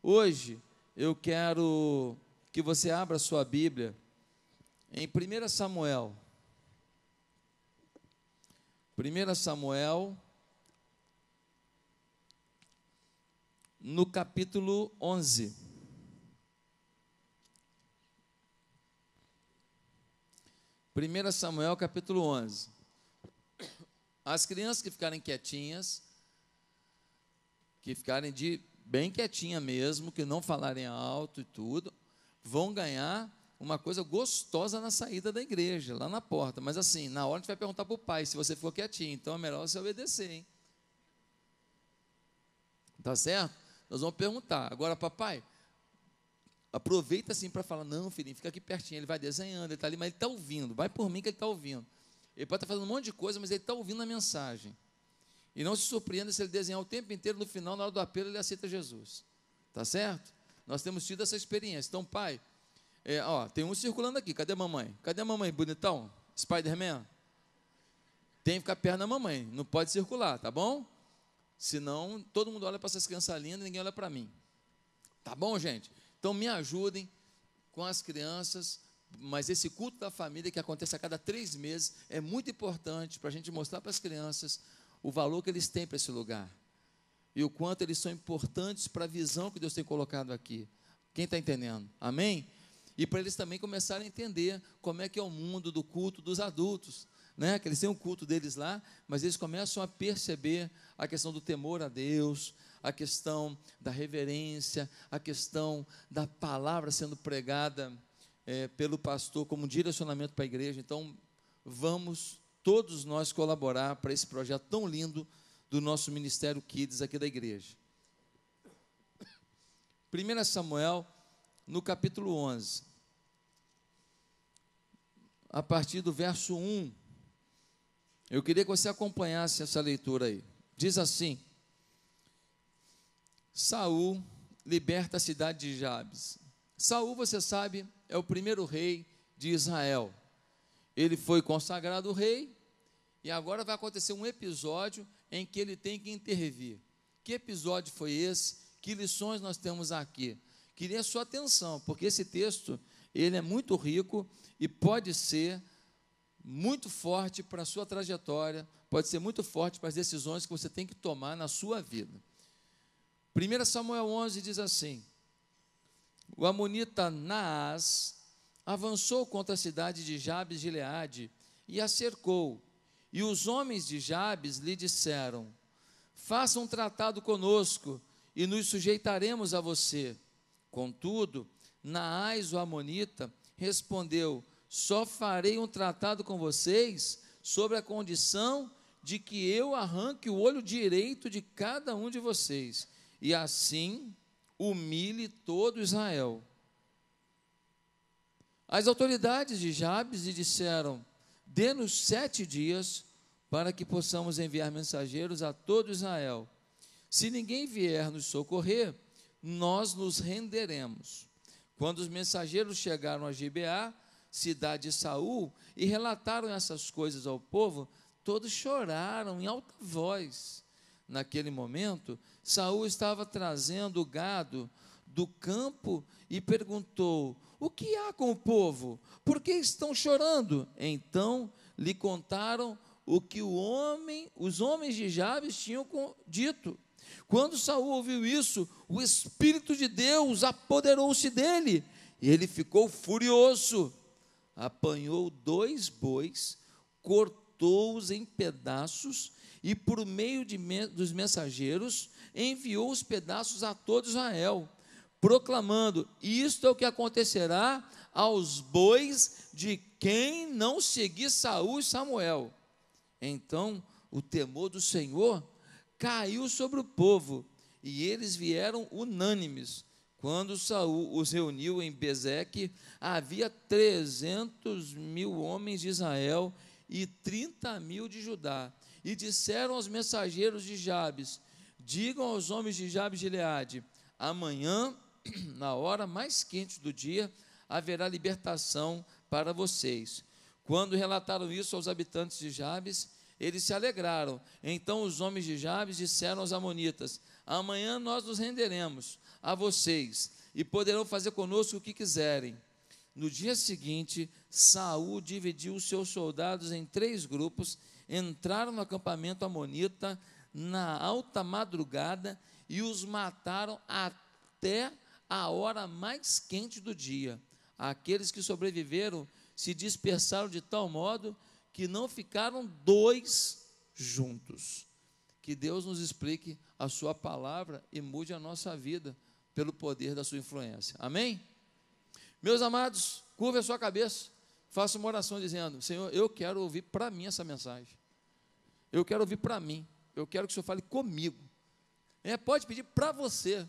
Hoje eu quero que você abra sua Bíblia em 1 Samuel. 1 Samuel, no capítulo 11. Primeira Samuel, capítulo 11. As crianças que ficarem quietinhas, que ficarem de bem quietinha mesmo, que não falarem alto e tudo, vão ganhar uma coisa gostosa na saída da igreja, lá na porta. Mas assim, na hora a gente vai perguntar para o pai se você ficou quietinho. Então é melhor você obedecer, hein? Tá certo? Nós vamos perguntar. Agora, papai, aproveita assim para falar: não, filhinho, fica aqui pertinho. Ele vai desenhando, ele está ali, mas ele está ouvindo. Vai por mim que ele está ouvindo. Ele pode estar tá fazendo um monte de coisa, mas ele está ouvindo a mensagem. E não se surpreenda se ele desenhar o tempo inteiro, no final, na hora do apelo, ele aceita Jesus. Tá certo? Nós temos tido essa experiência. Então, pai, é, ó, tem um circulando aqui. Cadê a mamãe? Cadê a mamãe, bonitão? Spider-Man? Tem que ficar perto da mamãe. Não pode circular, tá bom? Senão, todo mundo olha para essas crianças lindas e ninguém olha para mim. Tá bom, gente? Então, me ajudem com as crianças. Mas esse culto da família que acontece a cada três meses é muito importante para a gente mostrar para as crianças o valor que eles têm para esse lugar e o quanto eles são importantes para a visão que Deus tem colocado aqui. Quem está entendendo? Amém? E para eles também começarem a entender como é que é o mundo do culto dos adultos. Né? Que eles têm um culto deles lá, mas eles começam a perceber a questão do temor a Deus, a questão da reverência, a questão da palavra sendo pregada é, pelo pastor como um direcionamento para a igreja. Então, vamos todos nós colaborar para esse projeto tão lindo do nosso Ministério Kids aqui da igreja. 1 Samuel, no capítulo 11, a partir do verso 1, eu queria que você acompanhasse essa leitura aí. Diz assim: Saul liberta a cidade de Jabes. Saul, você sabe, é o primeiro rei de Israel. Ele foi consagrado rei e agora vai acontecer um episódio em que ele tem que intervir. Que episódio foi esse? Que lições nós temos aqui? Queria sua atenção, porque esse texto ele é muito rico e pode ser muito forte para a sua trajetória, pode ser muito forte para as decisões que você tem que tomar na sua vida. 1 Samuel 11 diz assim: O amonita Naás avançou contra a cidade de Jabes de Gileade e a cercou e os homens de Jabes lhe disseram: Faça um tratado conosco e nos sujeitaremos a você. Contudo, Naás, o Amonita, respondeu: Só farei um tratado com vocês sobre a condição de que eu arranque o olho direito de cada um de vocês, e assim humilhe todo Israel. As autoridades de Jabes lhe disseram: Dê-nos sete dias para que possamos enviar mensageiros a todo Israel. Se ninguém vier nos socorrer, nós nos renderemos. Quando os mensageiros chegaram a Gibeá, cidade de Saul, e relataram essas coisas ao povo, todos choraram em alta voz. Naquele momento, Saul estava trazendo o gado do campo e perguntou: O que há com o povo? Por que estão chorando? Então lhe contaram o que o homem, os homens de Jabes tinham dito. Quando Saul ouviu isso, o espírito de Deus apoderou-se dele, e ele ficou furioso. Apanhou dois bois, cortou-os em pedaços e por meio de, dos mensageiros enviou os pedaços a todo Israel proclamando: Isto é o que acontecerá aos bois de quem não seguir Saul e Samuel. Então o temor do Senhor caiu sobre o povo, e eles vieram unânimes. Quando Saul os reuniu em Bezeque, havia trezentos mil homens de Israel e trinta mil de Judá. E disseram aos mensageiros de Jabes: Digam aos homens de Jabes de Leade: Amanhã na hora mais quente do dia, haverá libertação para vocês. Quando relataram isso aos habitantes de Jabes, eles se alegraram. Então os homens de Jabes disseram aos amonitas: Amanhã nós nos renderemos a vocês e poderão fazer conosco o que quiserem. No dia seguinte, Saul dividiu os seus soldados em três grupos, entraram no acampamento amonita na alta madrugada e os mataram até a hora mais quente do dia. Aqueles que sobreviveram se dispersaram de tal modo que não ficaram dois juntos. Que Deus nos explique a Sua palavra e mude a nossa vida pelo poder da Sua influência. Amém? Meus amados, curva a sua cabeça, faça uma oração dizendo: Senhor, eu quero ouvir para mim essa mensagem. Eu quero ouvir para mim. Eu quero que o Senhor fale comigo. É, pode pedir para você.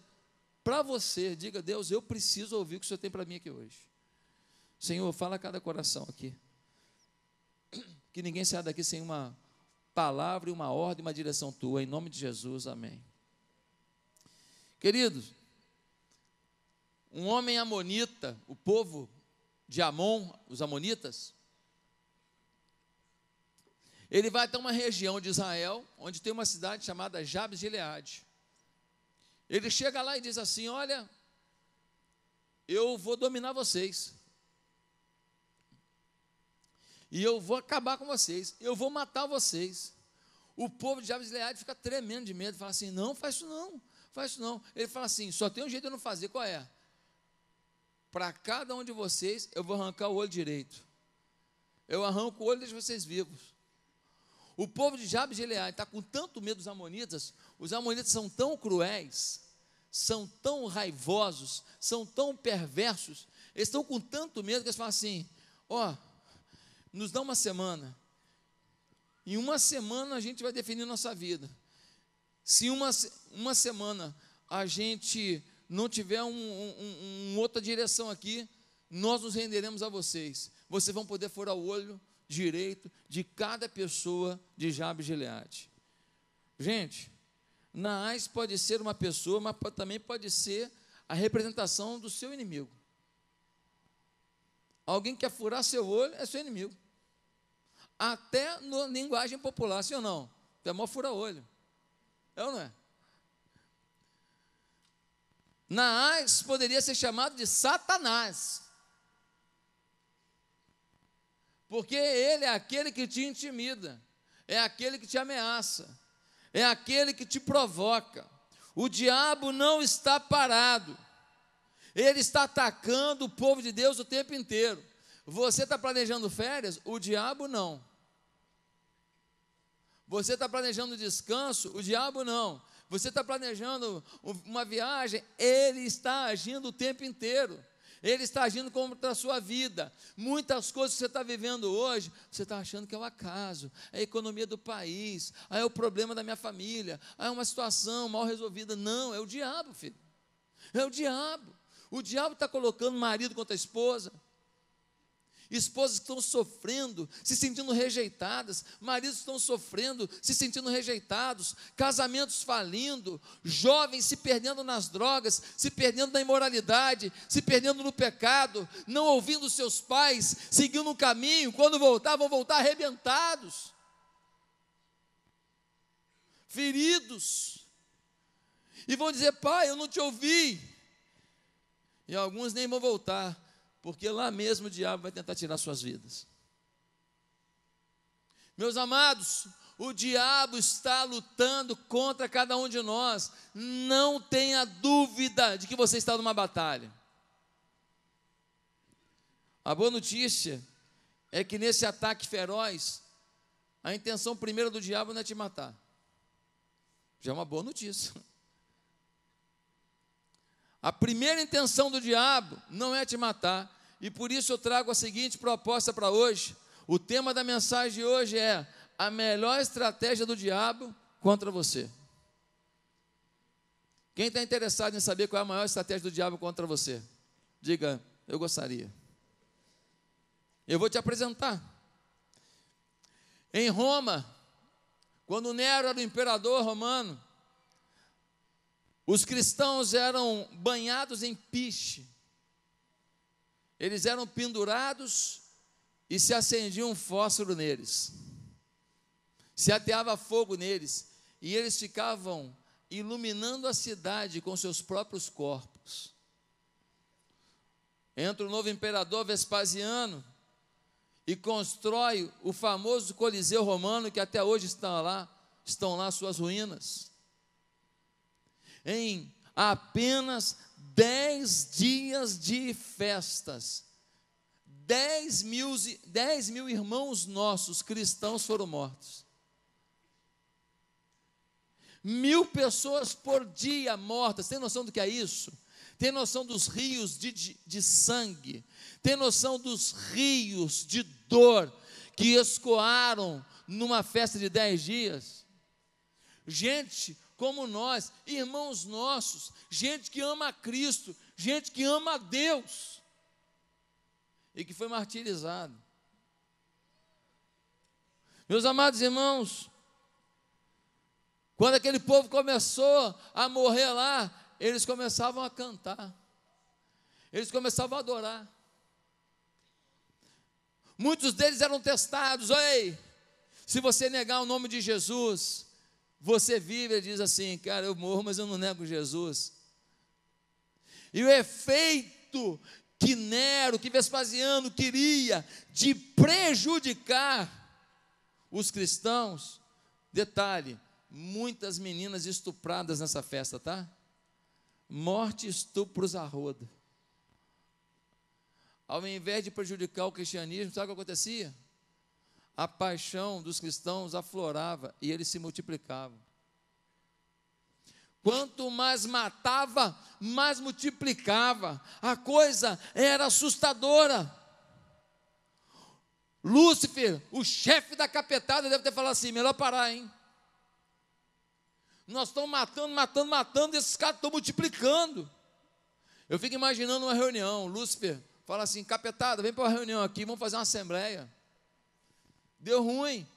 Para você. Diga, Deus, eu preciso ouvir o que o Senhor tem para mim aqui hoje. Senhor, fala a cada coração aqui. Que ninguém saia daqui sem uma palavra e uma ordem, uma direção tua. Em nome de Jesus, amém. Queridos, um homem amonita, o povo de Amon, os amonitas, ele vai até uma região de Israel, onde tem uma cidade chamada Jabes de Gileade. Ele chega lá e diz assim: Olha, eu vou dominar vocês. E eu vou acabar com vocês. Eu vou matar vocês. O povo de Jabes de Gileade fica tremendo de medo. Fala assim: Não, faz isso não. Faz isso não. Ele fala assim: Só tem um jeito de eu não fazer. Qual é? Para cada um de vocês, eu vou arrancar o olho direito. Eu arranco o olho de vocês vivos. O povo de Jabes de Gileade está com tanto medo dos amonitas, os amonitas são tão cruéis, são tão raivosos, são tão perversos, eles estão com tanto medo que eles falam assim: ó, oh, nos dá uma semana, em uma semana a gente vai definir nossa vida. Se uma, uma semana a gente não tiver uma um, um, outra direção aqui, nós nos renderemos a vocês. Vocês vão poder furar o olho direito de cada pessoa de Jabes Gileade. Gente, Naás pode ser uma pessoa, mas também pode ser a representação do seu inimigo. Alguém que quer furar seu olho é seu inimigo. Até na linguagem popular, sim ou não? É mó fura-olho. É ou não é? Naás poderia ser chamado de Satanás. Porque ele é aquele que te intimida, é aquele que te ameaça, é aquele que te provoca. O diabo não está parado, ele está atacando o povo de Deus o tempo inteiro. Você está planejando férias? O diabo não. Você está planejando descanso? O diabo não. Você está planejando uma viagem? Ele está agindo o tempo inteiro. Ele está agindo contra a sua vida. Muitas coisas que você está vivendo hoje, você está achando que é o um acaso, é a economia do país, é o problema da minha família, é uma situação mal resolvida. Não, é o diabo, filho. É o diabo. O diabo está colocando marido contra a esposa, esposas que estão sofrendo, se sentindo rejeitadas, maridos que estão sofrendo, se sentindo rejeitados, casamentos falindo, jovens se perdendo nas drogas, se perdendo na imoralidade, se perdendo no pecado, não ouvindo seus pais, seguindo um caminho, quando voltar, vão voltar arrebentados, feridos, e vão dizer: Pai, eu não te ouvi, e alguns nem vão voltar porque lá mesmo o diabo vai tentar tirar suas vidas. Meus amados, o diabo está lutando contra cada um de nós. Não tenha dúvida de que você está numa batalha. A boa notícia é que nesse ataque feroz, a intenção primeira do diabo não é te matar. Já é uma boa notícia. A primeira intenção do diabo não é te matar, e por isso eu trago a seguinte proposta para hoje. O tema da mensagem de hoje é a melhor estratégia do diabo contra você. Quem está interessado em saber qual é a maior estratégia do diabo contra você? Diga, eu gostaria. Eu vou te apresentar. Em Roma, quando Nero era o imperador romano, os cristãos eram banhados em piche. Eles eram pendurados e se acendia um fósforo neles. Se ateava fogo neles e eles ficavam iluminando a cidade com seus próprios corpos. Entra o novo imperador Vespasiano e constrói o famoso Coliseu Romano que até hoje está lá, estão lá suas ruínas. Em apenas dez dias de festas, dez mil, dez mil irmãos nossos cristãos foram mortos. Mil pessoas por dia mortas, tem noção do que é isso? Tem noção dos rios de, de, de sangue, tem noção dos rios de dor que escoaram numa festa de dez dias? Gente como nós, irmãos nossos, gente que ama a Cristo, gente que ama a Deus e que foi martirizado. Meus amados irmãos, quando aquele povo começou a morrer lá, eles começavam a cantar, eles começavam a adorar. Muitos deles eram testados, ei, se você negar o nome de Jesus, você vive e diz assim, cara, eu morro, mas eu não nego Jesus. E o efeito que Nero, que Vespasiano queria de prejudicar os cristãos, detalhe, muitas meninas estupradas nessa festa, tá? Morte, estupros a roda. Ao invés de prejudicar o cristianismo, sabe o que acontecia? A paixão dos cristãos aflorava e eles se multiplicavam. Quanto mais matava, mais multiplicava. A coisa era assustadora. Lúcifer, o chefe da capetada, deve ter falado assim: melhor parar, hein? Nós estamos matando, matando, matando, esses caras estão multiplicando. Eu fico imaginando uma reunião. Lúcifer fala assim: capetada, vem para uma reunião aqui, vamos fazer uma assembleia. Deu ruim.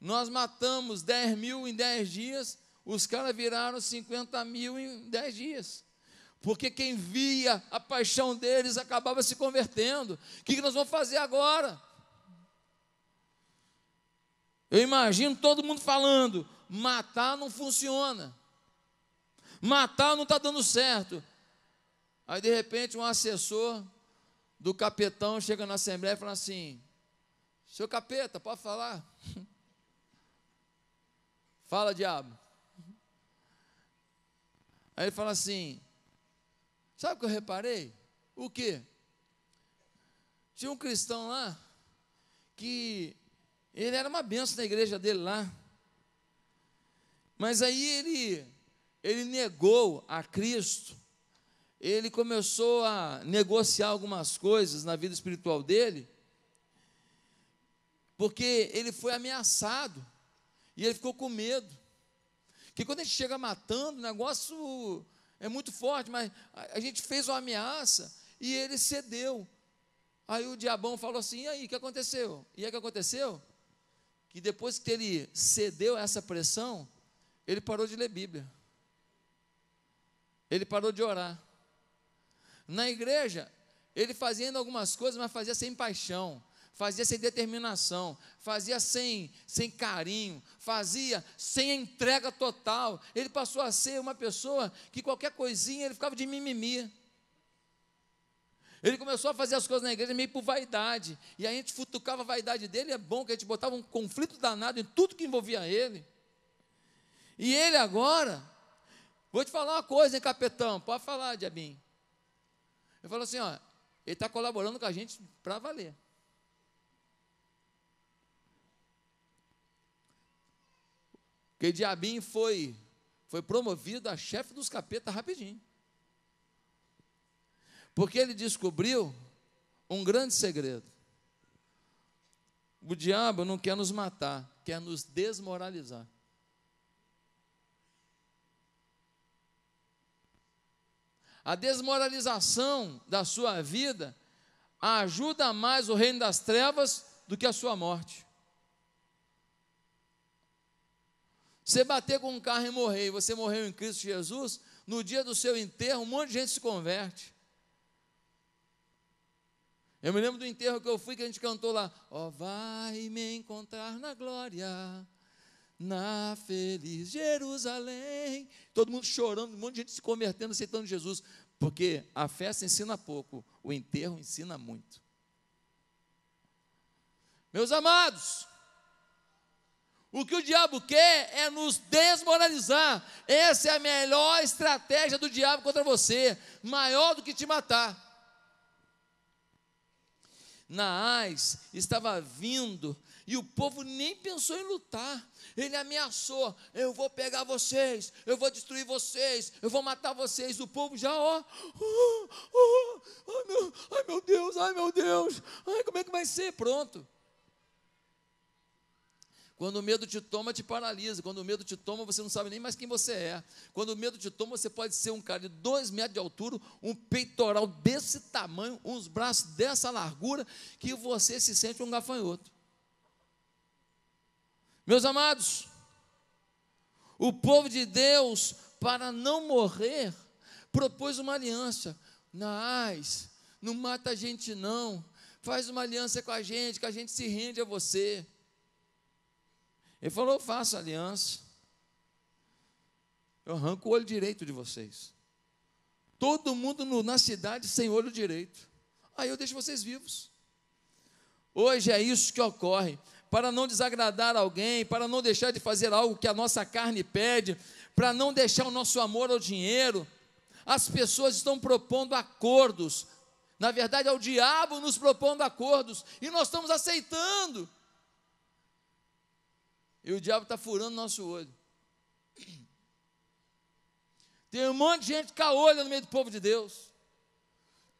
Nós matamos 10 mil em 10 dias, os caras viraram 50 mil em 10 dias. Porque quem via a paixão deles acabava se convertendo. O que nós vamos fazer agora? Eu imagino todo mundo falando: matar não funciona, matar não está dando certo. Aí de repente um assessor do capetão chega na assembleia e fala assim: seu capeta, pode falar? Fala, diabo. Aí ele fala assim: Sabe o que eu reparei? O quê? Tinha um cristão lá que ele era uma benção na igreja dele lá. Mas aí ele ele negou a Cristo. Ele começou a negociar algumas coisas na vida espiritual dele porque ele foi ameaçado e ele ficou com medo. Que quando a gente chega matando, o negócio é muito forte, mas a, gente fez uma ameaça e ele cedeu. Aí o diabão falou assim: e aí, o que aconteceu? E aí o que aconteceu? Que depois que ele cedeu a essa pressão, ele parou de ler Bíblia. Ele parou de orar. Na igreja, ele fazia ainda algumas coisas, mas fazia sem paixão fazia sem determinação, fazia sem, sem carinho, fazia sem entrega total. Ele passou a ser uma pessoa que qualquer coisinha ele ficava de mimimi. Ele começou a fazer as coisas na igreja meio por vaidade. E a gente futucava a vaidade dele, é bom que a gente botava um conflito danado em tudo que envolvia ele. E ele agora, vou te falar uma coisa, hein, capetão? Pode falar, diabinho. Ele falou assim: ó, ele está colaborando com a gente para valer. Que Diabinho foi, foi promovido a chefe dos capetas rapidinho. Porque ele descobriu um grande segredo. O diabo não quer nos matar, quer nos desmoralizar. A desmoralização da sua vida ajuda mais o reino das trevas do que a sua morte. Você bater com um carro e morrer, e você morreu em Cristo Jesus, no dia do seu enterro, um monte de gente se converte. Eu me lembro do enterro que eu fui, que a gente cantou lá, ó, oh, vai me encontrar na glória, na feliz Jerusalém. Todo mundo chorando, um monte de gente se convertendo, aceitando Jesus. Porque a festa ensina pouco, o enterro ensina muito. Meus amados, o que o diabo quer é nos desmoralizar. Essa é a melhor estratégia do diabo contra você, maior do que te matar. Naás estava vindo e o povo nem pensou em lutar. Ele ameaçou: eu vou pegar vocês, eu vou destruir vocês, eu vou matar vocês. O povo já, ó, oh, oh, oh, meu, ai meu Deus, ai meu Deus, ai como é que vai ser? Pronto. Quando o medo te toma, te paralisa. Quando o medo te toma, você não sabe nem mais quem você é. Quando o medo te toma, você pode ser um cara de dois metros de altura, um peitoral desse tamanho, uns braços dessa largura, que você se sente um gafanhoto. Meus amados, o povo de Deus, para não morrer, propôs uma aliança. Naás, não mata a gente não. Faz uma aliança com a gente, que a gente se rende a você. Ele falou: faça aliança. Eu arranco o olho direito de vocês. Todo mundo no, na cidade sem olho direito. Aí eu deixo vocês vivos. Hoje é isso que ocorre. Para não desagradar alguém, para não deixar de fazer algo que a nossa carne pede, para não deixar o nosso amor ao dinheiro, as pessoas estão propondo acordos. Na verdade, é o diabo nos propondo acordos e nós estamos aceitando. E o diabo está furando nosso olho. Tem um monte de gente caolha no meio do povo de Deus.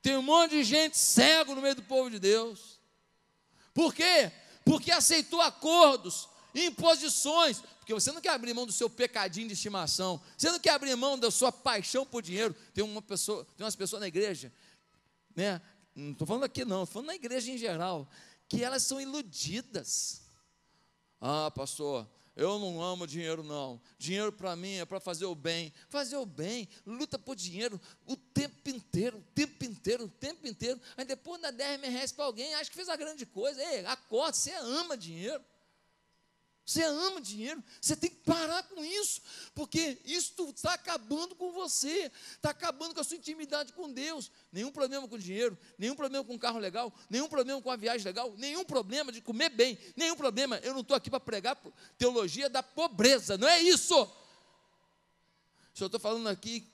Tem um monte de gente cego no meio do povo de Deus. Por quê? Porque aceitou acordos, imposições. Porque você não quer abrir mão do seu pecadinho de estimação. Você não quer abrir mão da sua paixão por dinheiro. Tem uma pessoa, tem umas pessoas na igreja, né? Não estou falando aqui não, estou falando na igreja em geral, que elas são iludidas. Ah, pastor, eu não amo dinheiro, não. Dinheiro para mim é para fazer o bem. Fazer o bem, luta por dinheiro o tempo inteiro, o tempo inteiro, o tempo inteiro. Aí depois dá 10 reais para alguém, acha que fez a grande coisa. Ei, acorda, você ama dinheiro. Você ama dinheiro, você tem que parar com isso, porque isso está acabando com você, está acabando com a sua intimidade com Deus. Nenhum problema com dinheiro, nenhum problema com carro legal, nenhum problema com a viagem legal, nenhum problema de comer bem, nenhum problema. Eu não estou aqui para pregar teologia da pobreza, não é isso. Só estou falando aqui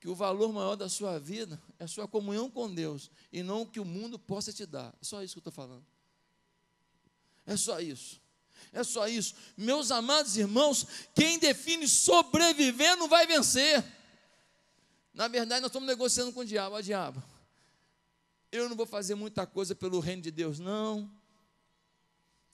que o valor maior da sua vida é a sua comunhão com Deus e não o que o mundo possa te dar. É só isso que eu estou falando. É só isso. É só isso. Meus amados irmãos, quem define sobreviver não vai vencer. Na verdade, nós estamos negociando com o diabo. Ó, diabo, eu não vou fazer muita coisa pelo reino de Deus, não.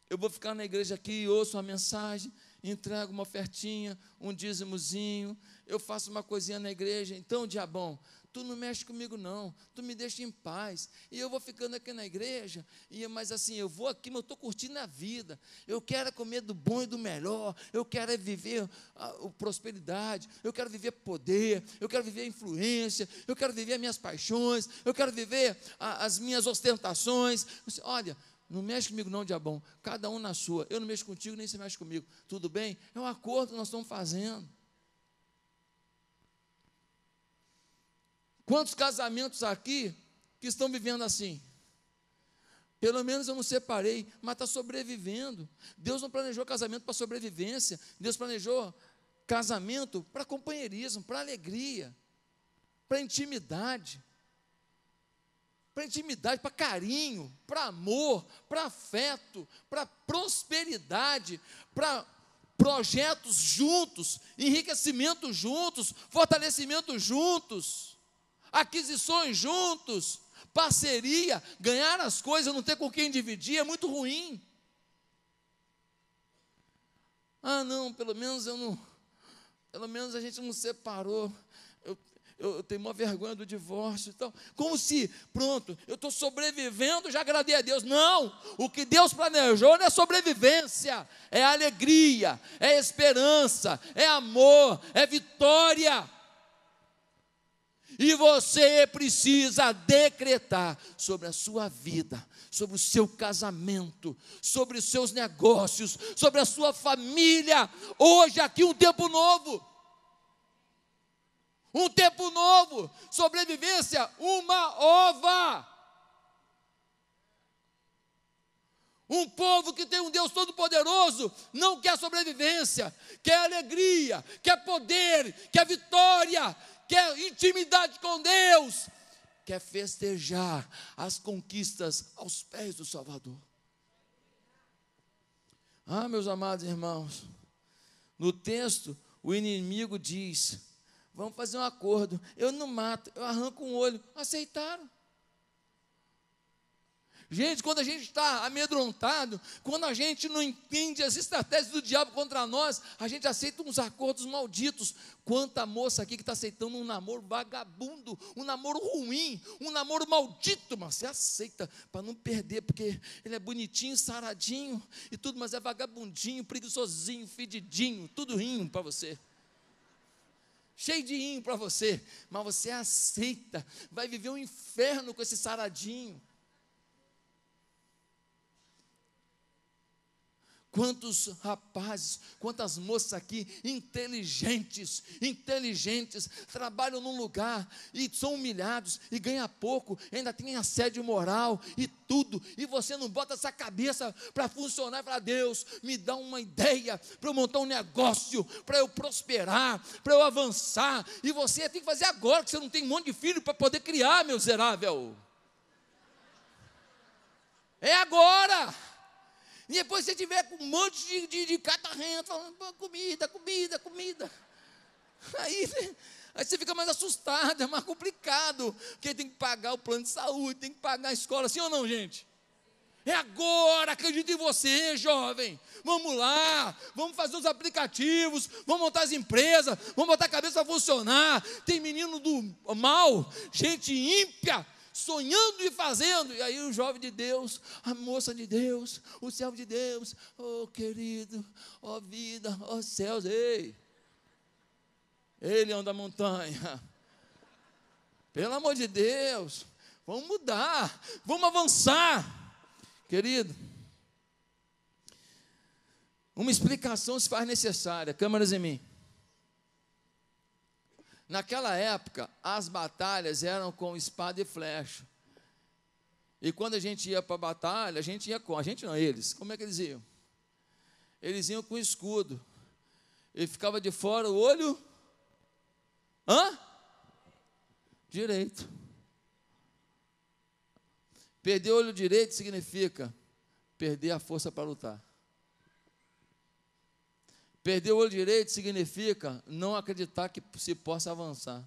Eu vou ficar na igreja aqui, ouço uma mensagem, entrego uma ofertinha, um dízimozinho, eu faço uma coisinha na igreja. Então, diabão, tu não mexe comigo não, tu me deixa em paz, e eu vou ficando aqui na igreja, e mas assim, eu vou aqui, mas eu estou curtindo a vida, eu quero comer do bom e do melhor, eu quero é viver a, a prosperidade, eu quero viver poder, eu quero viver influência, eu quero viver as minhas paixões, eu quero viver a, as minhas ostentações, olha, não mexe comigo não, diabão, cada um na sua, eu não mexo contigo, nem você mexe comigo, tudo bem? É um acordo que nós estamos fazendo, Quantos casamentos aqui que estão vivendo assim? Pelo menos eu não separei, mas está sobrevivendo. Deus não planejou casamento para sobrevivência, Deus planejou casamento para companheirismo, para alegria, para intimidade. Para intimidade, para carinho, para amor, para afeto, para prosperidade, para projetos juntos, enriquecimento juntos, fortalecimento juntos aquisições juntos, parceria, ganhar as coisas, não ter com quem dividir, é muito ruim. Ah, não, pelo menos eu não, pelo menos a gente não separou. Eu, eu, eu tenho uma vergonha do divórcio e tal. Como se, pronto, eu estou sobrevivendo, já agradei a Deus. Não, o que Deus planejou não é sobrevivência, é alegria, é esperança, é amor, é vitória. E você precisa decretar sobre a sua vida, sobre o seu casamento, sobre os seus negócios, sobre a sua família. Hoje aqui um tempo novo. Um tempo novo. Sobrevivência, uma ova. Um povo que tem um Deus todo-poderoso não quer sobrevivência, quer alegria, quer poder, quer vitória, quer intimidade com Deus, quer festejar as conquistas aos pés do Salvador. Ah, meus amados irmãos, no texto o inimigo diz: vamos fazer um acordo, eu não mato, eu arranco um olho. Aceitaram. Gente, quando a gente está amedrontado, quando a gente não entende as estratégias do diabo contra nós, a gente aceita uns acordos malditos. Quanta moça aqui que está aceitando um namoro vagabundo, um namoro ruim, um namoro maldito, mas você aceita para não perder, porque ele é bonitinho, saradinho e tudo, mas é vagabundinho, preguiçosinho, fedidinho, tudo rinho para você cheio de inho para você, mas você aceita, vai viver um inferno com esse saradinho. Quantos rapazes, quantas moças aqui, inteligentes, inteligentes, trabalham num lugar e são humilhados e ganham pouco, ainda tem assédio moral e tudo, e você não bota essa cabeça para funcionar e Deus, me dá uma ideia para eu montar um negócio, para eu prosperar, para eu avançar, e você tem que fazer agora, que você não tem um monte de filho para poder criar, meu miserável. É agora. E depois você tiver com um monte de, de, de catarrento, falando, comida, comida, comida. Aí, aí você fica mais assustado, é mais complicado. Porque tem que pagar o plano de saúde, tem que pagar a escola, sim ou não, gente? É agora, acredito em você, jovem. Vamos lá, vamos fazer os aplicativos, vamos montar as empresas, vamos botar a cabeça a funcionar. Tem menino do mal, gente ímpia, sonhando e fazendo. E aí o jovem de Deus, a moça de Deus, o servo de Deus, oh querido, oh, vida, oh, céus, ei, ei leão da montanha, pelo amor de Deus, vamos mudar, vamos avançar, querido. Uma explicação se faz necessária, câmeras em mim. Naquela época, as batalhas eram com espada e flecha. E quando a gente ia para a batalha, a gente ia com, a gente não, eles, como é que eles iam? Eles iam com escudo. E ficava de fora o olho. Hã? Direito. Perder o olho direito significa perder a força para lutar. Perder o olho direito significa não acreditar que se possa avançar.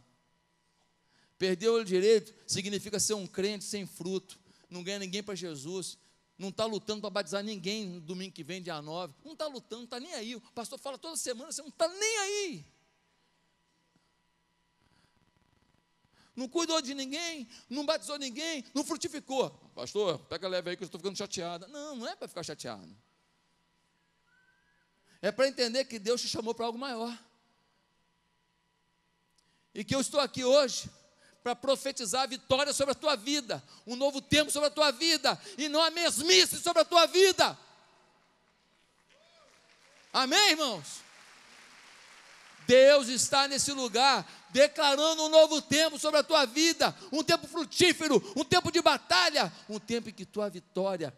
Perder o olho direito significa ser um crente sem fruto, não ganha ninguém para Jesus, não está lutando para batizar ninguém no domingo que vem, dia 9. Não está lutando, não está nem aí. O pastor fala toda semana, você não está nem aí. Não cuidou de ninguém, não batizou ninguém, não frutificou. Pastor, pega leve aí que eu estou ficando chateada. Não, não é para ficar chateado. É para entender que Deus te chamou para algo maior. E que eu estou aqui hoje para profetizar a vitória sobre a tua vida, um novo tempo sobre a tua vida, e não a mesmice sobre a tua vida. Amém, irmãos? Deus está nesse lugar declarando um novo tempo sobre a tua vida, um tempo frutífero, um tempo de batalha, um tempo em que tua vitória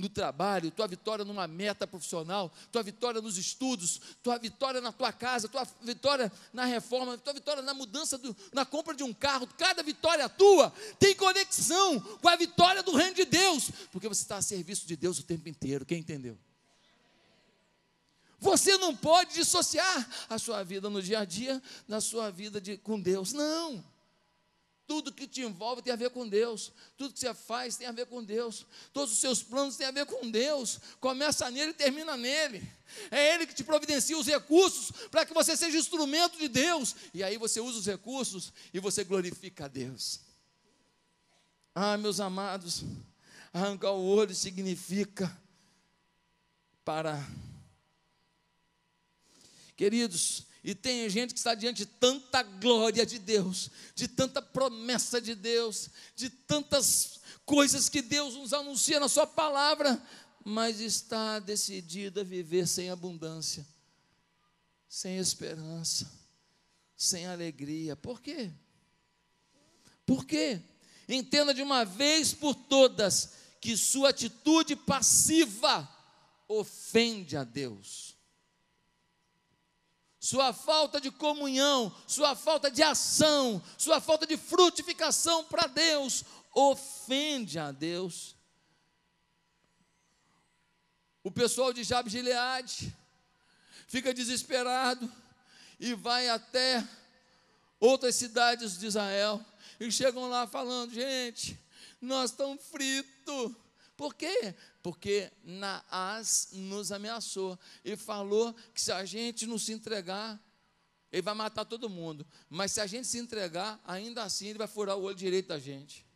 no trabalho, tua vitória numa meta profissional, tua vitória nos estudos, tua vitória na tua casa, tua vitória na reforma, tua vitória na mudança, do, na compra de um carro, cada vitória tua tem conexão com a vitória do reino de Deus, porque você está a serviço de Deus o tempo inteiro. Quem entendeu? Você não pode dissociar a sua vida no dia a dia da sua vida de, com Deus. Não. Tudo que te envolve tem a ver com Deus. Tudo que você faz tem a ver com Deus. Todos os seus planos têm a ver com Deus. Começa nele e termina nele. É Ele que te providencia os recursos para que você seja instrumento de Deus. E aí você usa os recursos e você glorifica a Deus. Ah, meus amados, arrancar o olho significa parar. Queridos, E tem gente que está diante de tanta glória de Deus, de tanta promessa de Deus, de tantas coisas que Deus nos anuncia na Sua palavra, mas está decidida a viver sem abundância, sem esperança, sem alegria. Por quê? Por quê? Entenda de uma vez por todas que sua atitude passiva ofende a Deus. Sua falta de comunhão, sua falta de ação, sua falta de frutificação para Deus ofende a Deus. O pessoal de Jabes de Gileade fica desesperado e vai até outras cidades de Israel e chegam lá falando: gente, nós estamos fritos. Por quê? Porque Naás nos ameaçou e falou que se a gente não se entregar, ele vai matar todo mundo. Mas se a gente se entregar, ainda assim ele vai furar o olho direito da gente.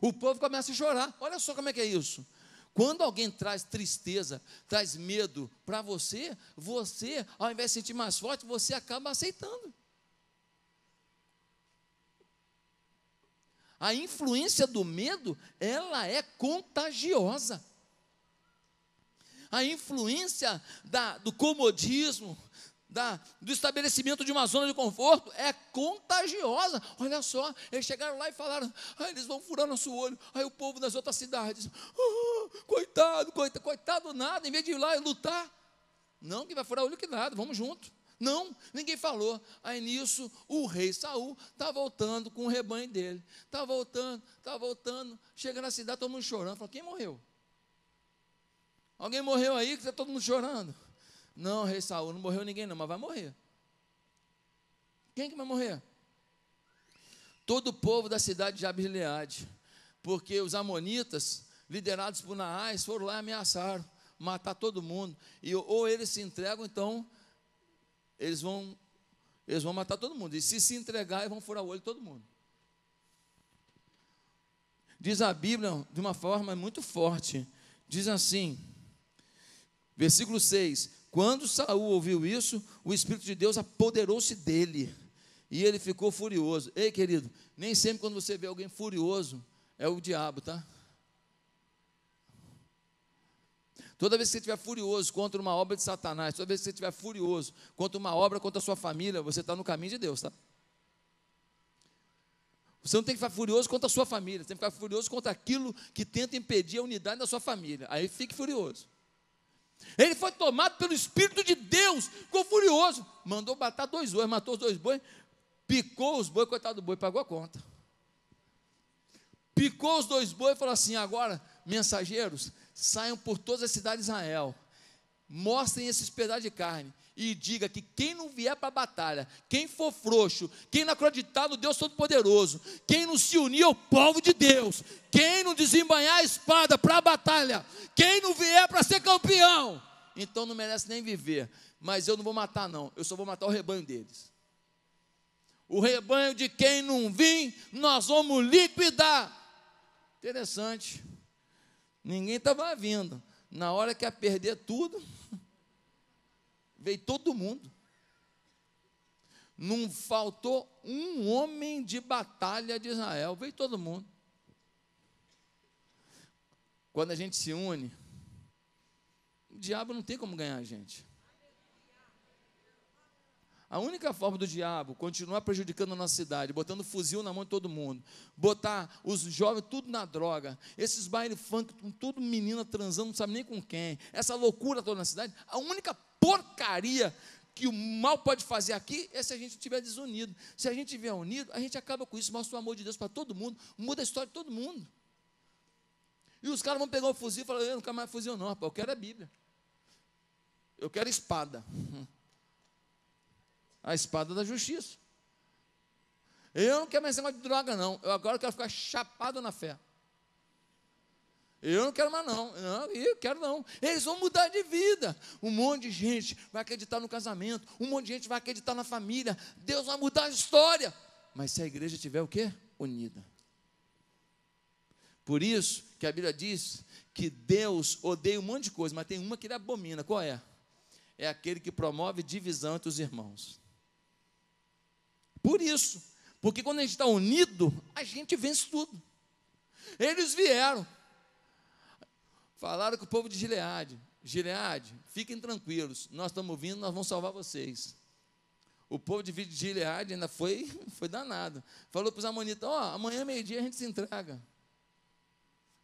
O povo começa a chorar. Olha só como é que é isso. Quando alguém traz tristeza, traz medo para você, você, ao invés de sentir mais forte, você acaba aceitando. A influência do medo, ela é contagiosa. A influência da, do comodismo, da, do estabelecimento de uma zona de conforto é contagiosa. Olha só, eles chegaram lá e falaram: ah, eles vão furar nosso olho. Aí o povo das outras cidades, oh, coitado, coitado, coitado nada, em vez de ir lá e lutar. Não, que vai furar o olho que nada, vamos junto. Não, ninguém falou. Aí nisso, o rei Saul está voltando com o rebanho dele. Está voltando, está voltando. Chega na cidade, todo mundo chorando. Fala, quem morreu? Alguém morreu aí que está todo mundo chorando? Não, rei Saul, não morreu ninguém não, mas vai morrer. Quem que vai morrer? Todo o povo da cidade de Abileade. Porque os amonitas, liderados por Naás, foram lá e ameaçaram matar todo mundo. E ou eles se entregam, então eles vão, eles vão matar todo mundo. E se se entregar, eles vão furar o olho de todo mundo. Diz a Bíblia de uma forma muito forte. Diz assim, versículo 6: Quando Saul ouviu isso, o Espírito de Deus apoderou-se dele. E ele ficou furioso. Ei, querido, nem sempre quando você vê alguém furioso, é o diabo, tá? Toda vez que você estiver furioso contra uma obra de Satanás, toda vez que você estiver furioso contra uma obra contra a sua família, você está no caminho de Deus, tá? Você não tem que ficar furioso contra a sua família, você tem que ficar furioso contra aquilo que tenta impedir a unidade da sua família. Aí fique furioso. Ele foi tomado pelo Espírito de Deus, ficou furioso, mandou matar dois bois, matou os dois bois, picou os bois, coitado do boi, pagou a conta. Picou os dois bois e falou assim: agora, mensageiros, saiam por todas as cidades de Israel, mostrem esses pedaços de carne e diga que quem não vier para a batalha, quem for frouxo, quem não acreditar no Deus Todo-Poderoso, quem não se unir ao povo de Deus, quem não desembanhar a espada para a batalha, quem não vier para ser campeão, então não merece nem viver. Mas eu não vou matar, não, eu só vou matar o rebanho deles. O rebanho de quem não vir, nós vamos liquidar. Interessante. Ninguém estava vindo. Na hora que ia perder tudo, veio todo mundo. Não faltou um homem de batalha de Israel, veio todo mundo. Quando a gente se une, o diabo não tem como ganhar a gente. A única forma do diabo continuar prejudicando a nossa cidade, botando fuzil na mão de todo mundo, botar os jovens tudo na droga, esses baile funk, tudo menina transando, não sabe nem com quem, essa loucura toda na cidade, a única porcaria que o mal pode fazer aqui é se a gente estiver desunido. Se a gente estiver unido, a gente acaba com isso, mostra o amor de Deus para todo mundo, muda a história de todo mundo. E os caras vão pegar o fuzil e falar: Eu não quero mais fuzil, não, rapaz, eu quero a Bíblia. Eu quero espada. a espada da justiça. Eu não quero mais negócio de droga, não. Eu agora quero ficar chapado na fé. Eu não quero mais, não. não. Eu quero não. Eles vão mudar de vida. Um monte de gente vai acreditar no casamento. Um monte de gente vai acreditar na família. Deus vai mudar a história. Mas se a igreja tiver o quê? Unida. Por isso que a Bíblia diz que Deus odeia um monte de coisa, mas tem uma que ele abomina. Qual é? é aquele que promove divisão entre os irmãos. Por isso, porque quando a gente está unido, a gente vence tudo. Eles vieram, falaram com o povo de Gileade: Gileade, fiquem tranquilos, nós estamos vindo, nós vamos salvar vocês. O povo de Gileade ainda foi, foi danado. Falou para os amonitas: Ó, oh, amanhã, meio-dia, a gente se entrega.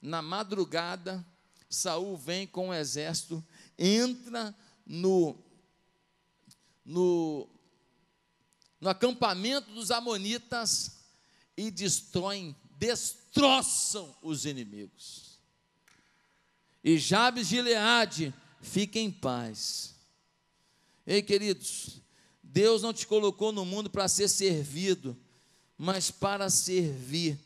Na madrugada, Saul vem com o exército, entra no, no, no acampamento dos amonitas e destroem, destroçam os inimigos. E Jabes de Gileade fica em paz. Ei, queridos, Deus não te colocou no mundo para ser servido, mas para servir.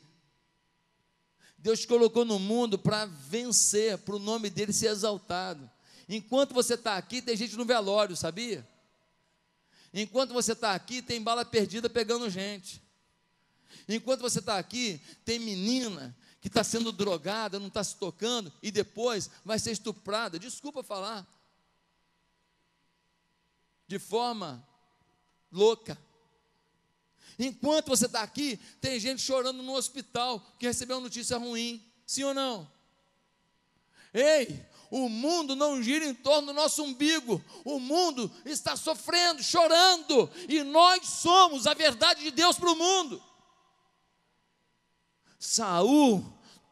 Deus te colocou no mundo para vencer, para o nome dele ser exaltado. Enquanto você está aqui, tem gente no velório, sabia? Enquanto você está aqui, tem bala perdida pegando gente. Enquanto você está aqui, tem menina que está sendo drogada, não está se tocando, e depois vai ser estuprada, desculpa falar, de forma louca. Enquanto você está aqui, tem gente chorando no hospital que recebeu uma notícia ruim. Sim ou não? Ei, o mundo não gira em torno do nosso umbigo. O mundo está sofrendo, chorando. E nós somos a verdade de Deus para o mundo. Saul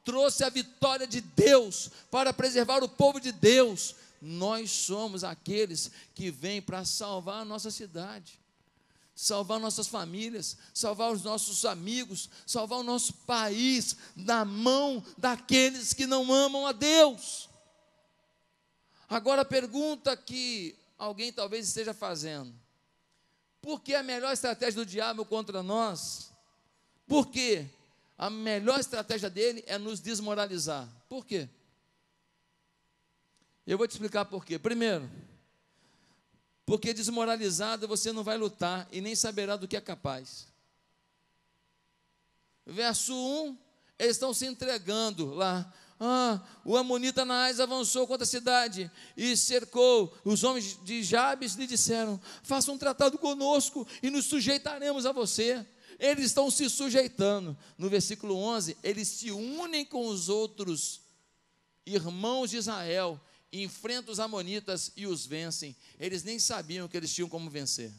trouxe a vitória de Deus para preservar o povo de Deus. Nós somos aqueles que vêm para salvar a nossa cidade salvar nossas famílias, salvar os nossos amigos, salvar o nosso país da mão daqueles que não amam a Deus. Agora a pergunta que alguém talvez esteja fazendo: por que a melhor estratégia do diabo contra nós? Por quê? A melhor estratégia dele é nos desmoralizar. Por quê? Eu vou te explicar por quê. Primeiro, porque desmoralizado você não vai lutar e nem saberá do que é capaz. Verso 1, eles estão se entregando lá. Ah, o Amonita Naás avançou contra a cidade e cercou. Os homens de Jabes lhe disseram: Faça um tratado conosco e nos sujeitaremos a você. Eles estão se sujeitando. No versículo 11, eles se unem com os outros irmãos de Israel enfrenta os amonitas e os vencem. Eles nem sabiam que eles tinham como vencer.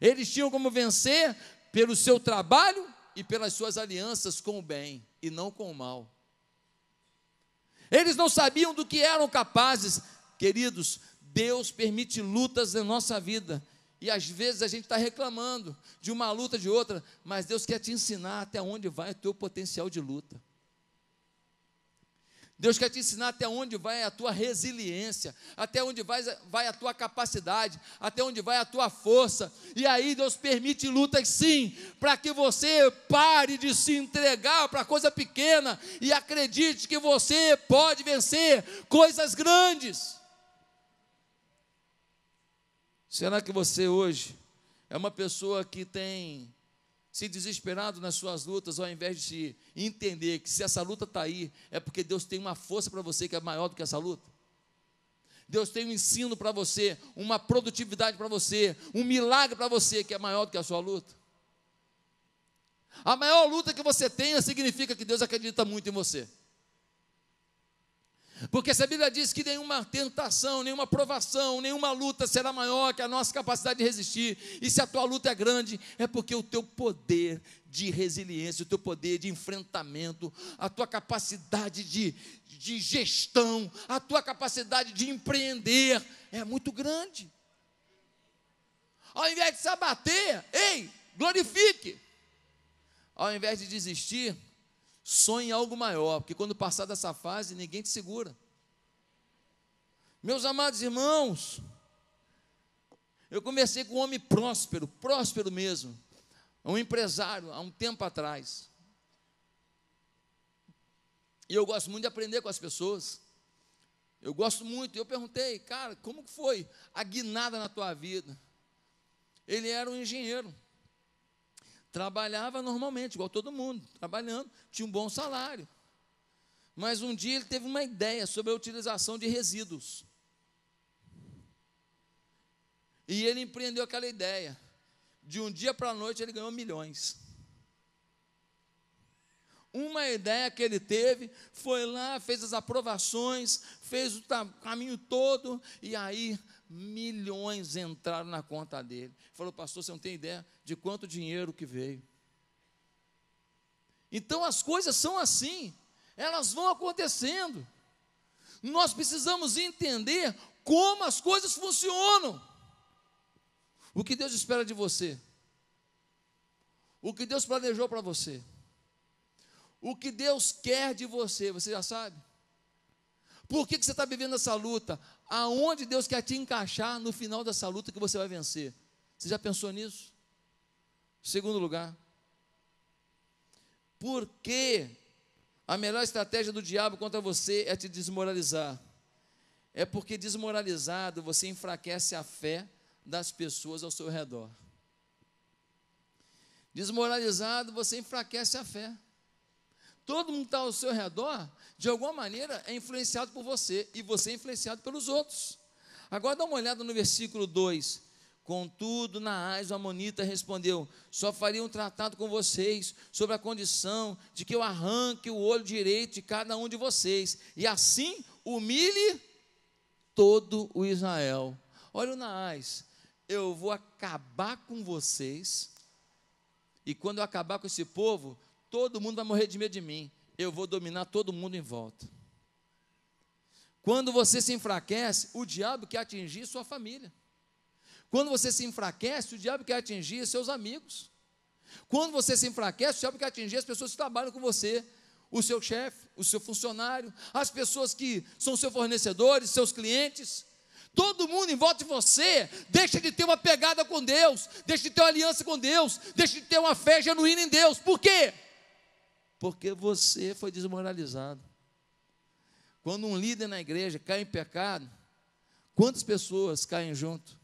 Eles tinham como vencer pelo seu trabalho e pelas suas alianças com o bem e não com o mal. Eles não sabiam do que eram capazes. Queridos, Deus permite lutas na nossa vida. E às vezes a gente está reclamando de uma luta de outra, mas Deus quer te ensinar até onde vai o teu potencial de luta. Deus quer te ensinar até onde vai a tua resiliência, até onde vai, vai a tua capacidade, até onde vai a tua força. E aí Deus permite lutas sim, para que você pare de se entregar para coisa pequena e acredite que você pode vencer coisas grandes. Será que você hoje é uma pessoa que tem se desesperado nas suas lutas, ao invés de entender que se essa luta está aí, é porque Deus tem uma força para você que é maior do que essa luta. Deus tem um ensino para você, uma produtividade para você, um milagre para você que é maior do que a sua luta. A maior luta que você tenha significa que Deus acredita muito em você. Porque se a Bíblia diz que nenhuma tentação, nenhuma provação, nenhuma luta será maior que a nossa capacidade de resistir, e se a tua luta é grande, é porque o teu poder de resiliência, o teu poder de enfrentamento, a tua capacidade de, de gestão, a tua capacidade de empreender é muito grande. Ao invés de se abater, ei, glorifique. Ao invés de desistir, Sonhe algo maior, porque quando passar dessa fase, ninguém te segura. Meus amados irmãos, eu comecei com um homem próspero, próspero mesmo, um empresário, há um tempo atrás. E eu gosto muito de aprender com as pessoas. Eu gosto muito. Eu perguntei, cara, como foi a guinada na tua vida? Ele era um engenheiro. Trabalhava normalmente, igual todo mundo, trabalhando, tinha um bom salário. Mas um dia ele teve uma ideia sobre a utilização de resíduos. E ele empreendeu aquela ideia. De um dia para a noite ele ganhou milhões. Uma ideia que ele teve, foi lá, fez as aprovações, fez o caminho todo, e aí milhões entraram na conta dele. Falou, pastor, você não tem ideia de quanto dinheiro que veio. Então as coisas são assim, elas vão acontecendo. Nós precisamos entender como as coisas funcionam. O que Deus espera de você? O que Deus planejou para você? O que Deus quer de você, você já sabe? Por que, que você está vivendo essa luta? Aonde Deus quer te encaixar no final dessa luta que você vai vencer? Você já pensou nisso? Segundo lugar, por que a melhor estratégia do diabo contra você é te desmoralizar? É porque desmoralizado você enfraquece a fé das pessoas ao seu redor. Desmoralizado você enfraquece a fé. Todo mundo está ao seu redor, de alguma maneira, é influenciado por você, e você é influenciado pelos outros. Agora dá uma olhada no versículo 2. Contudo, Naás, o Amonita, respondeu: Só faria um tratado com vocês sobre a condição de que eu arranque o olho direito de cada um de vocês, e assim humilhe todo o Israel. Olha o Naás, eu vou acabar com vocês, e quando eu acabar com esse povo, todo mundo vai morrer de medo de mim. Eu vou dominar todo mundo em volta. Quando você se enfraquece, o diabo quer atingir sua família. Quando você se enfraquece, o diabo quer atingir seus amigos. Quando você se enfraquece, o diabo quer atingir as pessoas que trabalham com você, o seu chefe, o seu funcionário, as pessoas que são seus fornecedores, seus clientes. Todo mundo em volta de você deixa de ter uma pegada com Deus, deixa de ter uma aliança com Deus, deixa de ter uma fé genuína em Deus. Por quê? porque você foi desmoralizado. Quando um líder na igreja cai em pecado, quantas pessoas caem junto?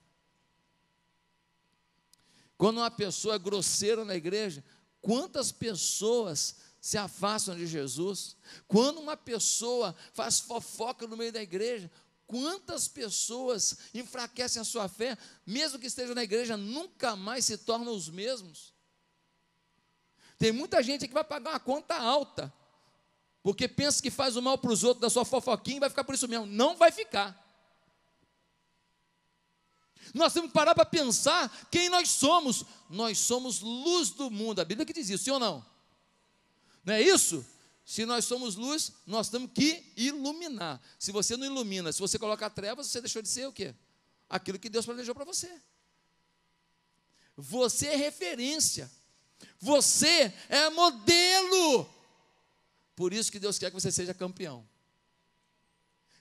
Quando uma pessoa é grosseira na igreja, quantas pessoas se afastam de Jesus? Quando uma pessoa faz fofoca no meio da igreja, quantas pessoas enfraquecem a sua fé, mesmo que estejam na igreja, nunca mais se tornam os mesmos? Tem muita gente que vai pagar uma conta alta, porque pensa que faz o mal para os outros da sua fofoquinha e vai ficar por isso mesmo. Não vai ficar. Nós temos que parar para pensar quem nós somos. Nós somos luz do mundo. A Bíblia que diz isso, sim ou não? Não é isso? Se nós somos luz, nós temos que iluminar. Se você não ilumina, se você coloca trevas, você deixou de ser o quê? Aquilo que Deus planejou para você. Você é referência. Você é modelo. Por isso que Deus quer que você seja campeão.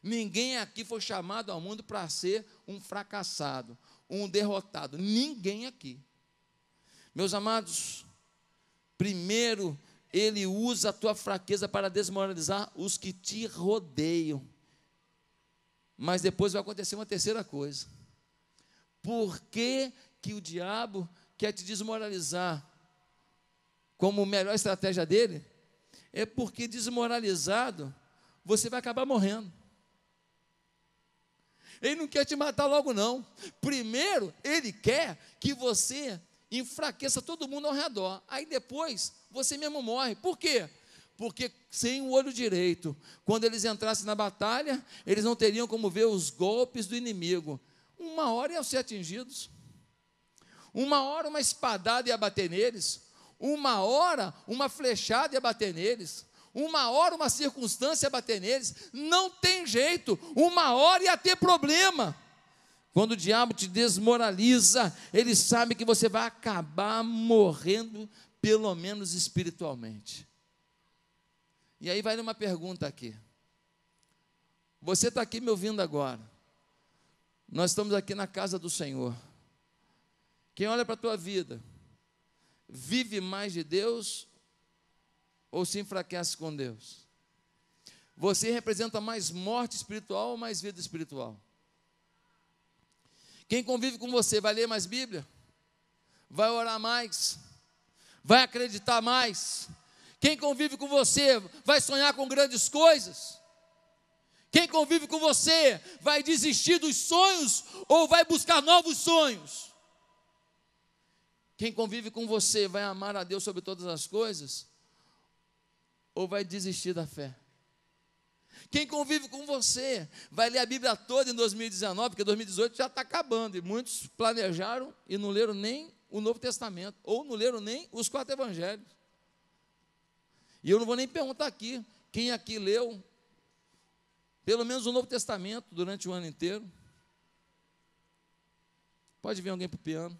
Ninguém aqui foi chamado ao mundo para ser um fracassado, um derrotado. Ninguém aqui. Meus amados, primeiro, ele usa a tua fraqueza para desmoralizar os que te rodeiam. Mas depois vai acontecer uma terceira coisa. Por que, que o diabo quer te desmoralizar? como melhor estratégia dele, é porque desmoralizado, você vai acabar morrendo. Ele não quer te matar logo, não. Primeiro, ele quer que você enfraqueça todo mundo ao redor. Aí depois, você mesmo morre. Por quê? Porque sem o olho direito, quando eles entrassem na batalha, eles não teriam como ver os golpes do inimigo. Uma hora iam ser atingidos. Uma hora uma espadada ia bater neles. Uma hora, uma flechada ia bater neles. Uma hora, uma circunstância ia bater neles. Não tem jeito. Uma hora ia ter problema. Quando o diabo te desmoraliza, ele sabe que você vai acabar morrendo, pelo menos espiritualmente. E aí vai uma pergunta aqui. Você está aqui me ouvindo agora. Nós estamos aqui na casa do Senhor. Quem olha para a tua vida, vive mais de Deus ou se enfraquece com Deus? Você representa mais morte espiritual ou mais vida espiritual? Quem convive com você vai ler mais Bíblia? Vai orar mais? Vai acreditar mais? Quem convive com você vai sonhar com grandes coisas? Quem convive com você vai desistir dos sonhos ou vai buscar novos sonhos? Quem convive com você vai amar a Deus sobre todas as coisas ou vai desistir da fé? Quem convive com você vai ler a Bíblia toda em 2019, porque 2018 já está acabando e muitos planejaram e não leram nem o Novo Testamento, ou não leram nem os quatro evangelhos. E eu não vou nem perguntar aqui quem aqui leu pelo menos o Novo Testamento durante o ano inteiro. Pode vir alguém para o piano.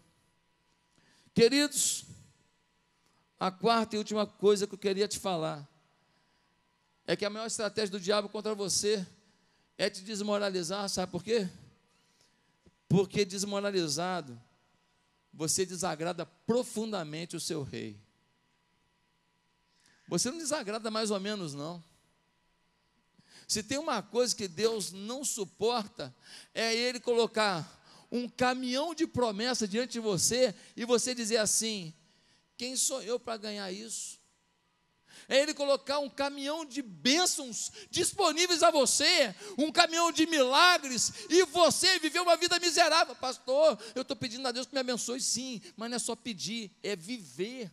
Queridos, a quarta e última coisa que eu queria te falar é que a maior estratégia do diabo contra você é te desmoralizar, sabe por quê? Porque desmoralizado, você desagrada profundamente o seu rei. Você não desagrada mais ou menos, não. Se tem uma coisa que Deus não suporta, é Ele colocar um caminhão de promessa diante de você e você dizer assim: quem sou eu para ganhar isso? É Ele colocar um caminhão de bênçãos disponíveis a você, um caminhão de milagres, e você viver uma vida miserável. Pastor, eu estou pedindo a Deus que me abençoe, sim, mas não é só pedir, é viver,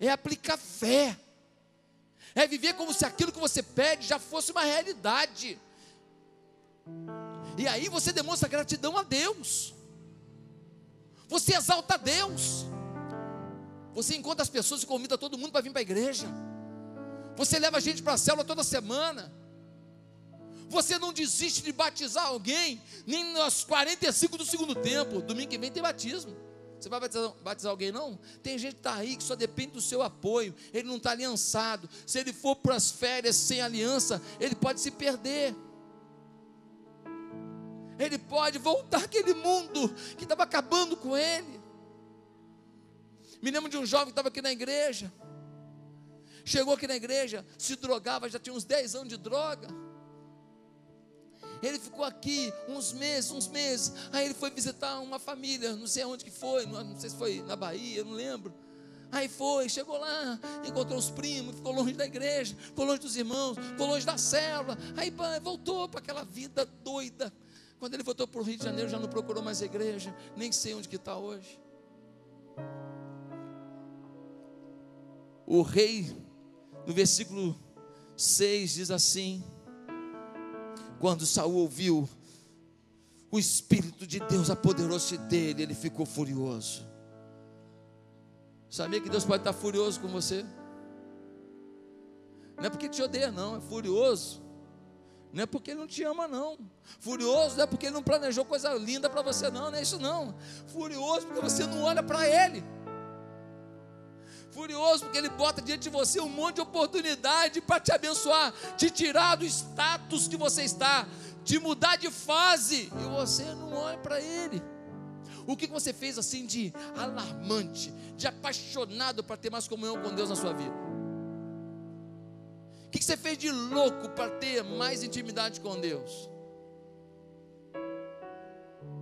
é aplicar fé é viver como se aquilo que você pede já fosse uma realidade. E aí você demonstra gratidão a Deus. Você exalta a Deus. Você encontra as pessoas e convida todo mundo para vir para a igreja. Você leva a gente para a célula toda semana. Você não desiste de batizar alguém, nem nos 45 do segundo tempo. Domingo que vem tem batismo. Você vai batizar, batizar, alguém, não? Tem gente que está aí que só depende do seu apoio, ele não está aliançado. Se ele for para as férias sem aliança, ele pode se perder. Ele pode voltar aquele mundo que estava acabando com ele. Me lembro de um jovem que estava aqui na igreja. Chegou aqui na igreja, se drogava, já tinha uns 10 anos de droga. Ele ficou aqui uns meses, uns meses. Aí ele foi visitar uma família, não sei aonde que foi, não sei se foi na Bahia, não lembro. Aí foi, chegou lá, encontrou os primos, ficou longe da igreja, ficou longe dos irmãos, ficou longe da célula. Aí voltou para aquela vida doida. Quando ele voltou para o Rio de Janeiro, já não procurou mais a igreja, nem sei onde que está hoje. O rei, no versículo 6, diz assim: quando Saul ouviu, o Espírito de Deus apoderou-se dele, ele ficou furioso. Sabia que Deus pode estar furioso com você? Não é porque te odeia, não, é furioso. Não é porque ele não te ama, não. Furioso não é porque ele não planejou coisa linda para você, não, não é isso não. Furioso porque você não olha para ele furioso porque ele bota diante de você um monte de oportunidade para te abençoar, te tirar do status que você está, te mudar de fase, e você não olha para ele. O que você fez assim de alarmante, de apaixonado para ter mais comunhão com Deus na sua vida? O que você fez de louco para ter mais intimidade com Deus?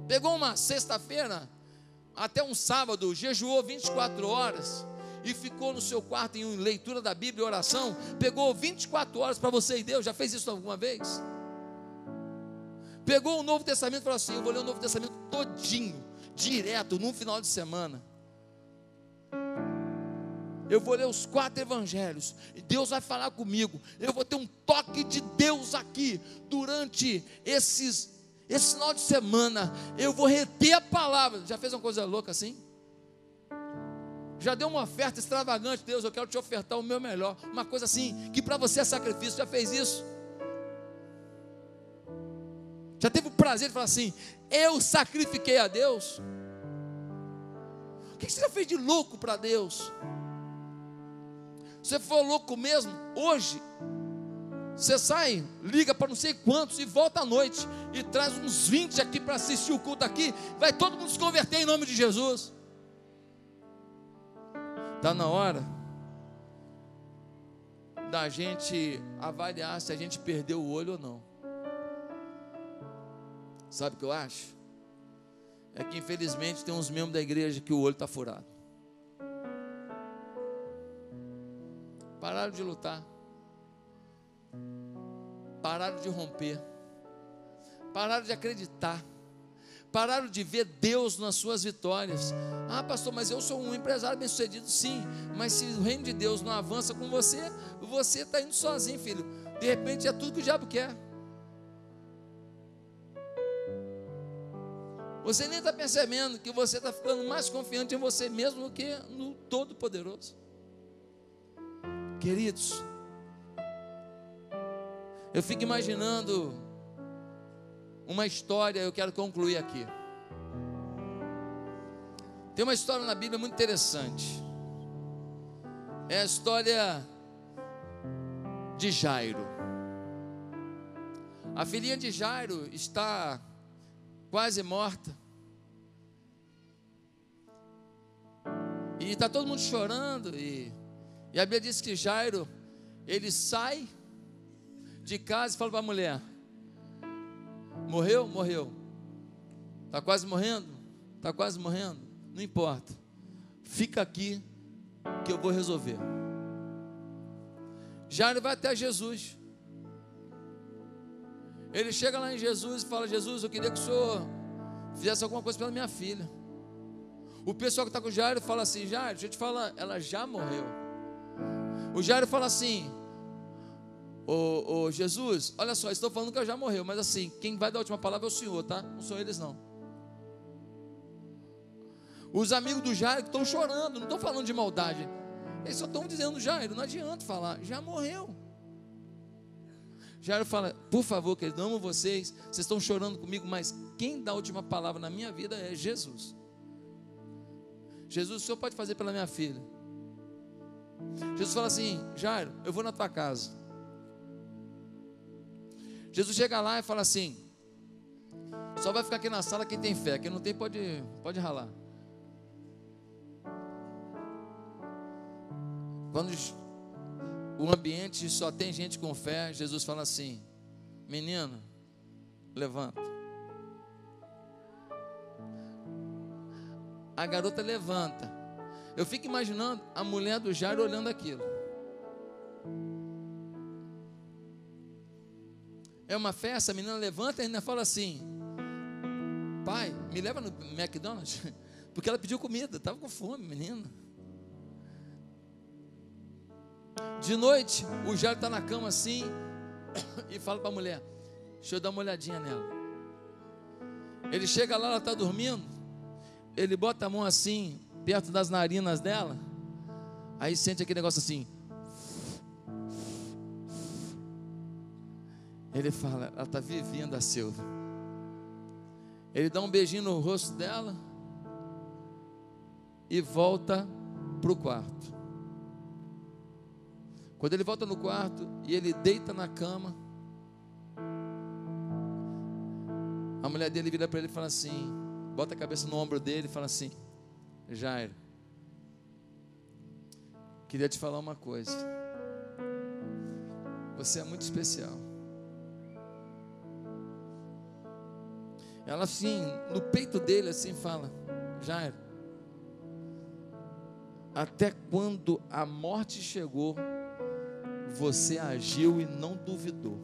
Pegou uma sexta-feira até um sábado, jejuou 24 horas e ficou no seu quarto em leitura da Bíblia e oração, pegou 24 horas para você e Deus, já fez isso alguma vez? Pegou o Novo Testamento e falou assim: Eu vou ler o Novo Testamento todinho, direto, num final de semana. Eu vou ler os quatro evangelhos, e Deus vai falar comigo. Eu vou ter um toque de Deus aqui durante esses esse final de semana. Eu vou reter a palavra. Já fez uma coisa louca assim? Já deu uma oferta extravagante, Deus, eu quero te ofertar o meu melhor, uma coisa assim, que para você é sacrifício, já fez isso? Já teve o prazer de falar assim, eu sacrifiquei a Deus? O que você já fez de louco para Deus? Você for louco mesmo, hoje, você sai, liga para não sei quantos e volta à noite e traz uns 20 aqui para assistir o culto aqui, vai todo mundo se converter em nome de Jesus. Está na hora da gente avaliar se a gente perdeu o olho ou não. Sabe o que eu acho? É que infelizmente tem uns membros da igreja que o olho está furado. Pararam de lutar. pararam de romper, pararam de acreditar, pararam de ver Deus nas suas vitórias. Ah, pastor, mas eu sou um empresário bem-sucedido, sim, mas se o reino de Deus não avança com você, você está indo sozinho, filho. De repente é tudo que o diabo quer. Você nem está percebendo que você está ficando mais confiante em você mesmo do que no Todo-Poderoso. Queridos, eu fico imaginando uma história, eu quero concluir aqui. Tem uma história na Bíblia muito interessante. É a história de Jairo. A filhinha de Jairo está quase morta. E está todo mundo chorando. E, e a Bíblia diz que Jairo, ele sai de casa e fala para a mulher: Morreu? Morreu. Está quase morrendo? Está quase morrendo? Não importa. Fica aqui que eu vou resolver. Jairo vai até Jesus. Ele chega lá em Jesus e fala: Jesus, eu queria que o senhor fizesse alguma coisa pela minha filha. O pessoal que está com o Jairo fala assim: Jairo, deixa eu te falar, ela já morreu. O Jairo fala assim: Ô, ô, Jesus, olha só, estou falando que ela já morreu, mas assim, quem vai dar a última palavra é o Senhor, tá? Não são eles não. Os amigos do Jairo estão chorando, não estão falando de maldade. Eles só estão dizendo, Jairo, não adianta falar, já morreu. Jairo fala, por favor, querido, amo vocês, vocês estão chorando comigo, mas quem dá a última palavra na minha vida é Jesus. Jesus, o Senhor pode fazer pela minha filha. Jesus fala assim, Jairo, eu vou na tua casa. Jesus chega lá e fala assim: só vai ficar aqui na sala quem tem fé, quem não tem pode, pode ralar. Quando o ambiente só tem gente com fé, Jesus fala assim: menino, levanta. A garota levanta. Eu fico imaginando a mulher do Jairo olhando aquilo. É uma festa, a menina levanta e ainda fala assim: Pai, me leva no McDonald's, porque ela pediu comida, estava com fome, menina. De noite, o Jairo está na cama assim e fala para a mulher: Deixa eu dar uma olhadinha nela. Ele chega lá, ela está dormindo. Ele bota a mão assim, perto das narinas dela. Aí sente aquele negócio assim. Ele fala, ela está vivendo a Silva. Ele dá um beijinho no rosto dela e volta para o quarto. Quando ele volta no quarto e ele deita na cama, a mulher dele vira para ele e fala assim: bota a cabeça no ombro dele e fala assim: Jairo, queria te falar uma coisa. Você é muito especial. Ela assim, no peito dele assim fala: Jairo, até quando a morte chegou, você agiu e não duvidou.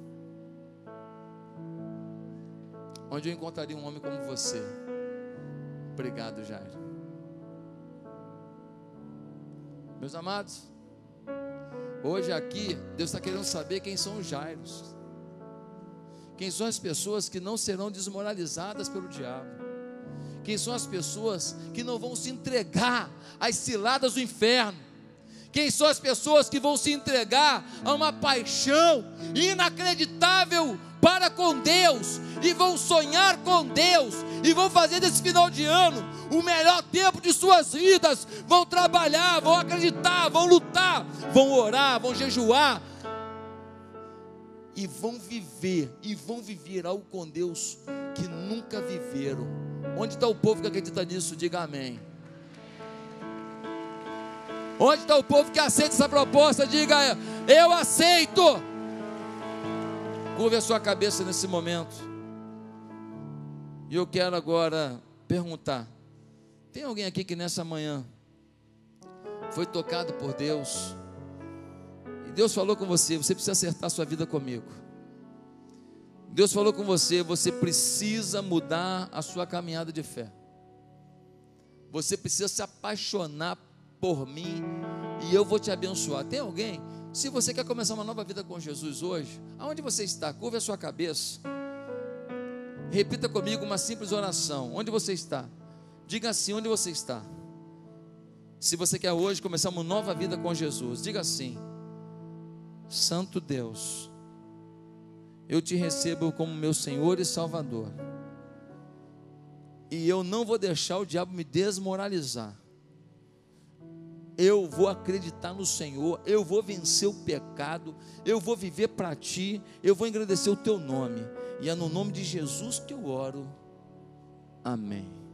Onde eu encontraria um homem como você? Obrigado, Jairo. Meus amados, hoje aqui, Deus está querendo saber quem são os Jairos. Quem são as pessoas que não serão desmoralizadas pelo diabo? Quem são as pessoas que não vão se entregar às ciladas do inferno? Quem são as pessoas que vão se entregar a uma paixão inacreditável para com Deus e vão sonhar com Deus e vão fazer desse final de ano o melhor tempo de suas vidas? Vão trabalhar, vão acreditar, vão lutar, vão orar, vão jejuar, e vão viver, e vão viver algo com Deus que nunca viveram. Onde está o povo que acredita nisso? Diga amém. Onde está o povo que aceita essa proposta? Diga, eu aceito. Curve a sua cabeça nesse momento. E eu quero agora perguntar: tem alguém aqui que nessa manhã foi tocado por Deus? Deus falou com você, você precisa acertar sua vida comigo. Deus falou com você, você precisa mudar a sua caminhada de fé. Você precisa se apaixonar por mim e eu vou te abençoar. Tem alguém? Se você quer começar uma nova vida com Jesus hoje, aonde você está? Curva a sua cabeça. Repita comigo uma simples oração. Onde você está? Diga assim: onde você está? Se você quer hoje começar uma nova vida com Jesus, diga assim: Santo Deus, eu te recebo como meu Senhor e Salvador. E eu não vou deixar o diabo me desmoralizar. Eu vou acreditar no Senhor, eu vou vencer o pecado, eu vou viver para ti, eu vou agradecer o teu nome. E é no nome de Jesus que eu oro. Amém.